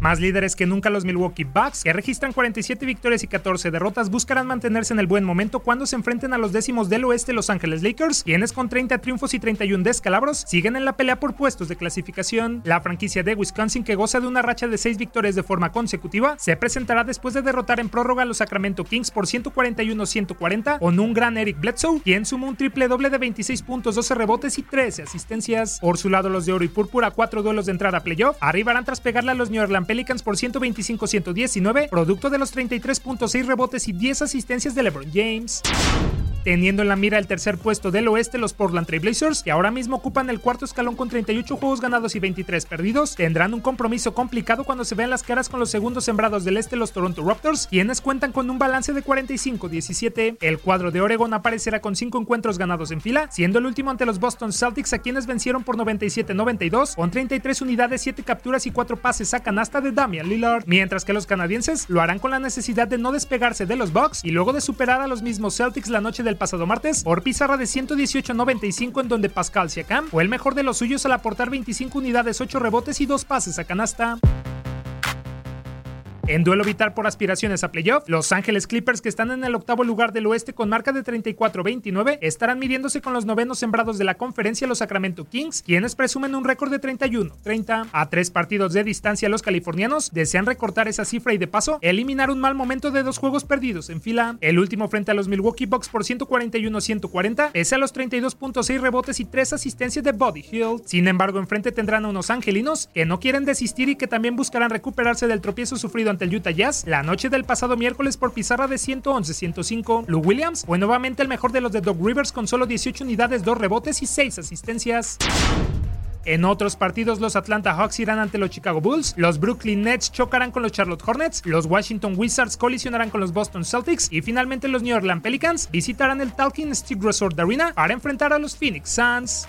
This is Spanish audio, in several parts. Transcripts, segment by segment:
Más líderes que nunca los Milwaukee Bucks, que registran 47 victorias y 14 derrotas, buscarán mantenerse en el buen momento cuando se enfrenten a los décimos del oeste Los Ángeles Lakers, quienes con 30 triunfos y 31 descalabros siguen en la pelea por puestos de clasificación. La franquicia de Wisconsin, que goza de una racha de 6 victorias de forma consecutiva, se presentará después de derrotar en prórroga a los Sacramento Kings por 141-140 con un gran Eric Bledsoe, quien sumó un triple doble de 26 puntos, 12 rebotes y 13 asistencias. Por su lado, los de oro y púrpura, cuatro duelos de entrada a playoff, arribarán tras pegarle a los New Orleans Pelicans por 125-119, producto de los 33.6 rebotes y 10 asistencias de LeBron James. Teniendo en la mira el tercer puesto del oeste, los Portland Trail Blazers, que ahora mismo ocupan el cuarto escalón con 38 juegos ganados y 23 perdidos, tendrán un compromiso complicado cuando se vean las caras con los segundos sembrados del este, los Toronto Raptors, quienes cuentan con un balance de 45-17. El cuadro de Oregon aparecerá con 5 encuentros ganados en fila, siendo el último ante los Boston Celtics, a quienes vencieron por 97-92, con 33 unidades, 7 capturas y 4 pases a canasta de Damian Lillard, mientras que los canadienses lo harán con la necesidad de no despegarse de los Bucks y luego de superar a los mismos Celtics la noche del pasado martes por pizarra de 118-95 en donde Pascal Siakam fue el mejor de los suyos al aportar 25 unidades, 8 rebotes y 2 pases a canasta. En duelo vital por aspiraciones a playoff, Los Ángeles Clippers, que están en el octavo lugar del oeste con marca de 34-29, estarán midiéndose con los novenos sembrados de la conferencia, los Sacramento Kings, quienes presumen un récord de 31-30. A tres partidos de distancia, los californianos desean recortar esa cifra y de paso eliminar un mal momento de dos juegos perdidos en fila. El último frente a los Milwaukee Bucks por 141-140, pese a los 32.6 rebotes y 3 asistencias de Body Hill. Sin embargo, enfrente tendrán a unos angelinos que no quieren desistir y que también buscarán recuperarse del tropiezo sufrido ante el Utah Jazz la noche del pasado miércoles por pizarra de 111-105. Lou Williams fue nuevamente el mejor de los de Doug Rivers con solo 18 unidades, 2 rebotes y 6 asistencias. En otros partidos, los Atlanta Hawks irán ante los Chicago Bulls, los Brooklyn Nets chocarán con los Charlotte Hornets, los Washington Wizards colisionarán con los Boston Celtics y finalmente los New Orleans Pelicans visitarán el Talking Stick Resort Arena para enfrentar a los Phoenix Suns.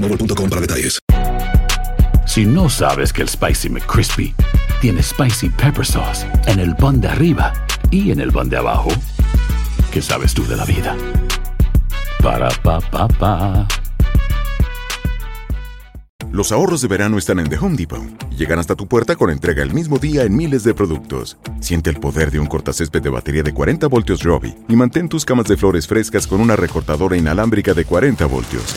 boostmobile.com para detalles. Si no sabes que el Spicy McCrispy tiene Spicy Pepper Sauce en el pan de arriba y en el pan de abajo, ¿qué sabes tú de la vida? Para, pa, pa, pa. Los ahorros de verano están en The Home Depot. Llegan hasta tu puerta con entrega el mismo día en miles de productos. Siente el poder de un cortacésped de batería de 40 voltios Robbie y mantén tus camas de flores frescas con una recortadora inalámbrica de 40 voltios.